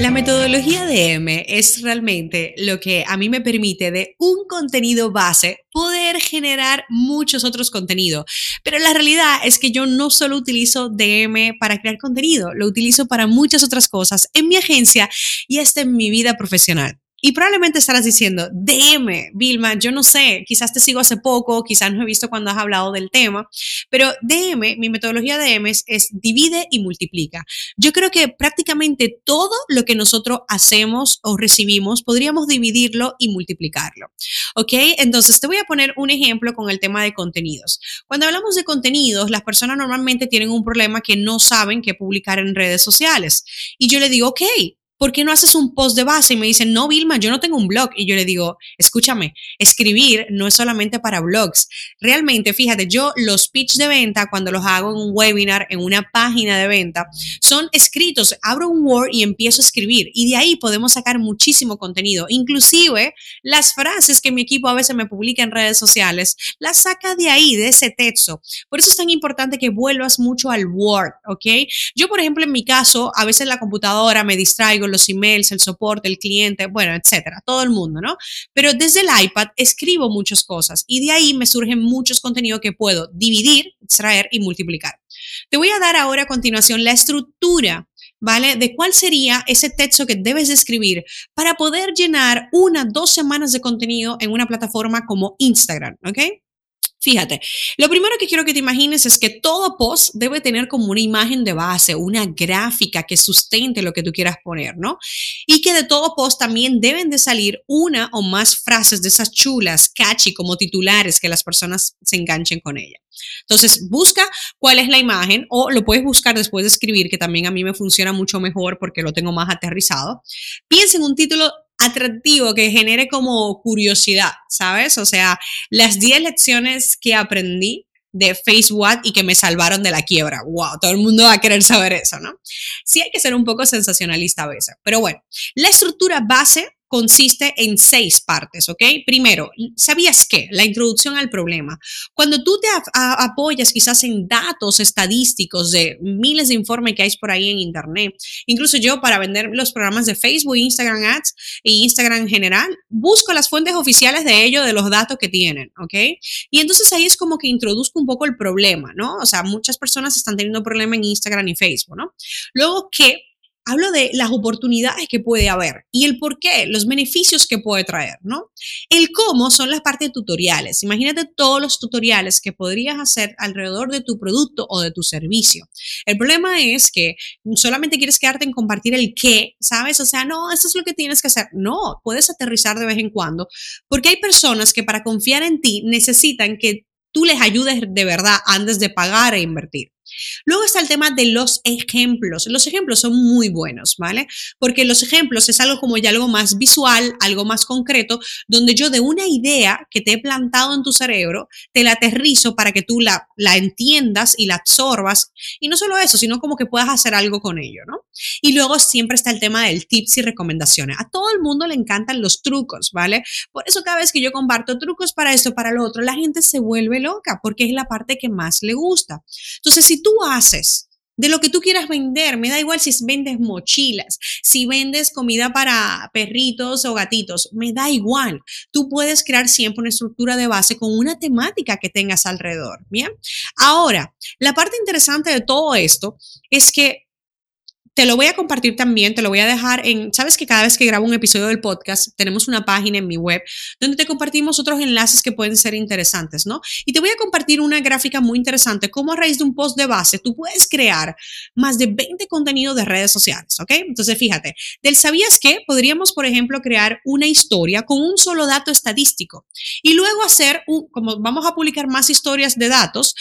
La metodología de M es realmente lo que a mí me permite de un contenido base poder generar muchos otros contenidos. Pero la realidad es que yo no solo utilizo DM para crear contenido, lo utilizo para muchas otras cosas en mi agencia y hasta en mi vida profesional. Y probablemente estarás diciendo, DM, Vilma, yo no sé, quizás te sigo hace poco, quizás no he visto cuando has hablado del tema, pero DM, mi metodología DM es, es, divide y multiplica. Yo creo que prácticamente todo lo que nosotros hacemos o recibimos podríamos dividirlo y multiplicarlo. ¿Ok? Entonces te voy a poner un ejemplo con el tema de contenidos. Cuando hablamos de contenidos, las personas normalmente tienen un problema que no saben qué publicar en redes sociales. Y yo le digo, ok, ¿por qué no haces un post de base? Y me dicen, no, Vilma, yo no tengo un blog. Y yo le digo, escúchame, escribir no es solamente para blogs. Realmente, fíjate, yo los pitch de venta, cuando los hago en un webinar, en una página de venta, son escritos. Abro un Word y empiezo a escribir. Y de ahí podemos sacar muchísimo contenido. Inclusive, las frases que mi equipo a veces me publica en redes sociales, las saca de ahí, de ese texto. Por eso es tan importante que vuelvas mucho al Word, ¿ok? Yo, por ejemplo, en mi caso, a veces la computadora me distraigo, los emails, el soporte, el cliente, bueno, etcétera, todo el mundo, ¿no? Pero desde el iPad escribo muchas cosas y de ahí me surgen muchos contenidos que puedo dividir, extraer y multiplicar. Te voy a dar ahora a continuación la estructura ¿vale? De cuál sería ese texto que debes de escribir para poder llenar una, dos semanas de contenido en una plataforma como Instagram, ¿ok? Fíjate, lo primero que quiero que te imagines es que todo post debe tener como una imagen de base, una gráfica que sustente lo que tú quieras poner, ¿no? Y que de todo post también deben de salir una o más frases de esas chulas, catchy, como titulares, que las personas se enganchen con ella. Entonces, busca cuál es la imagen o lo puedes buscar después de escribir, que también a mí me funciona mucho mejor porque lo tengo más aterrizado. Piensa en un título atractivo que genere como curiosidad, ¿sabes? O sea, las 10 lecciones que aprendí de Facebook y que me salvaron de la quiebra. Wow, todo el mundo va a querer saber eso, ¿no? Sí hay que ser un poco sensacionalista a veces, pero bueno, la estructura base consiste en seis partes, ¿ok? Primero, ¿sabías qué? La introducción al problema. Cuando tú te apoyas quizás en datos estadísticos de miles de informes que hay por ahí en Internet, incluso yo para vender los programas de Facebook, Instagram Ads e Instagram en general, busco las fuentes oficiales de ellos, de los datos que tienen, ¿ok? Y entonces ahí es como que introduzco un poco el problema, ¿no? O sea, muchas personas están teniendo problemas en Instagram y Facebook, ¿no? Luego, ¿qué? Hablo de las oportunidades que puede haber y el por qué, los beneficios que puede traer, ¿no? El cómo son las partes tutoriales. Imagínate todos los tutoriales que podrías hacer alrededor de tu producto o de tu servicio. El problema es que solamente quieres quedarte en compartir el qué, ¿sabes? O sea, no, esto es lo que tienes que hacer. No, puedes aterrizar de vez en cuando, porque hay personas que para confiar en ti necesitan que tú les ayudes de verdad antes de pagar e invertir. Luego está el tema de los ejemplos. Los ejemplos son muy buenos, ¿vale? Porque los ejemplos es algo como ya algo más visual, algo más concreto, donde yo de una idea que te he plantado en tu cerebro, te la aterrizo para que tú la, la entiendas y la absorbas. Y no solo eso, sino como que puedas hacer algo con ello, ¿no? Y luego siempre está el tema del tips y recomendaciones. A todo el mundo le encantan los trucos, ¿vale? Por eso cada vez que yo comparto trucos para esto, para lo otro, la gente se vuelve loca porque es la parte que más le gusta. Entonces, si tú haces de lo que tú quieras vender, me da igual si vendes mochilas, si vendes comida para perritos o gatitos, me da igual. Tú puedes crear siempre una estructura de base con una temática que tengas alrededor, ¿bien? Ahora, la parte interesante de todo esto es que te lo voy a compartir también, te lo voy a dejar en, sabes que cada vez que grabo un episodio del podcast, tenemos una página en mi web donde te compartimos otros enlaces que pueden ser interesantes, ¿no? Y te voy a compartir una gráfica muy interesante, cómo a raíz de un post de base tú puedes crear más de 20 contenidos de redes sociales, ¿ok? Entonces, fíjate, del sabías que podríamos, por ejemplo, crear una historia con un solo dato estadístico y luego hacer, como vamos a publicar más historias de datos,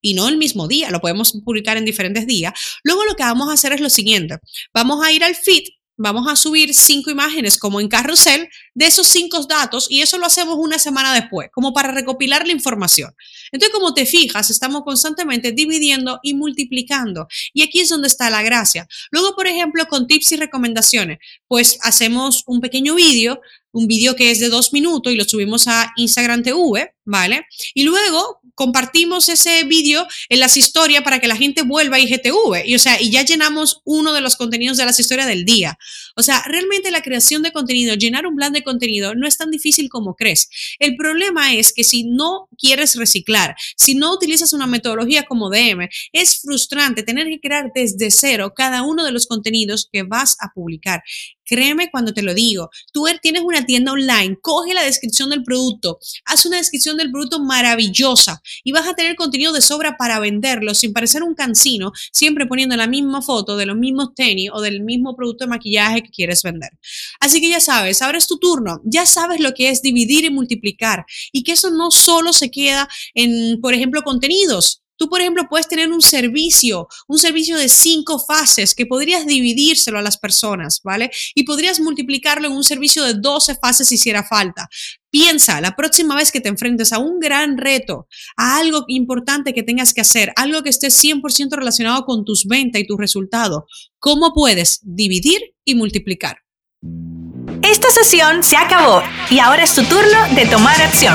y no el mismo día, lo podemos publicar en diferentes días. Luego lo que vamos a hacer es lo siguiente, vamos a ir al feed vamos a subir cinco imágenes como en carrusel de esos cinco datos y eso lo hacemos una semana después, como para recopilar la información. Entonces, como te fijas, estamos constantemente dividiendo y multiplicando. Y aquí es donde está la gracia. Luego, por ejemplo, con tips y recomendaciones, pues hacemos un pequeño vídeo un vídeo que es de dos minutos y lo subimos a Instagram TV, ¿vale? Y luego compartimos ese vídeo en las historias para que la gente vuelva a IGTV. Y, o sea, y ya llenamos uno de los contenidos de las historias del día. O sea, realmente la creación de contenido, llenar un plan de contenido no es tan difícil como crees. El problema es que si no quieres reciclar, si no utilizas una metodología como DM, es frustrante tener que crear desde cero cada uno de los contenidos que vas a publicar. Créeme cuando te lo digo. Tú er, tienes una tienda online, coge la descripción del producto, haz una descripción del producto maravillosa y vas a tener contenido de sobra para venderlo sin parecer un cansino, siempre poniendo la misma foto de los mismos tenis o del mismo producto de maquillaje que quieres vender. Así que ya sabes, ahora es tu turno, ya sabes lo que es dividir y multiplicar y que eso no solo se queda en, por ejemplo, contenidos. Tú, por ejemplo, puedes tener un servicio, un servicio de cinco fases que podrías dividírselo a las personas, ¿vale? Y podrías multiplicarlo en un servicio de 12 fases si hiciera falta. Piensa la próxima vez que te enfrentes a un gran reto, a algo importante que tengas que hacer, algo que esté 100% relacionado con tus ventas y tus resultados, ¿cómo puedes dividir y multiplicar? Esta sesión se acabó y ahora es tu turno de tomar acción.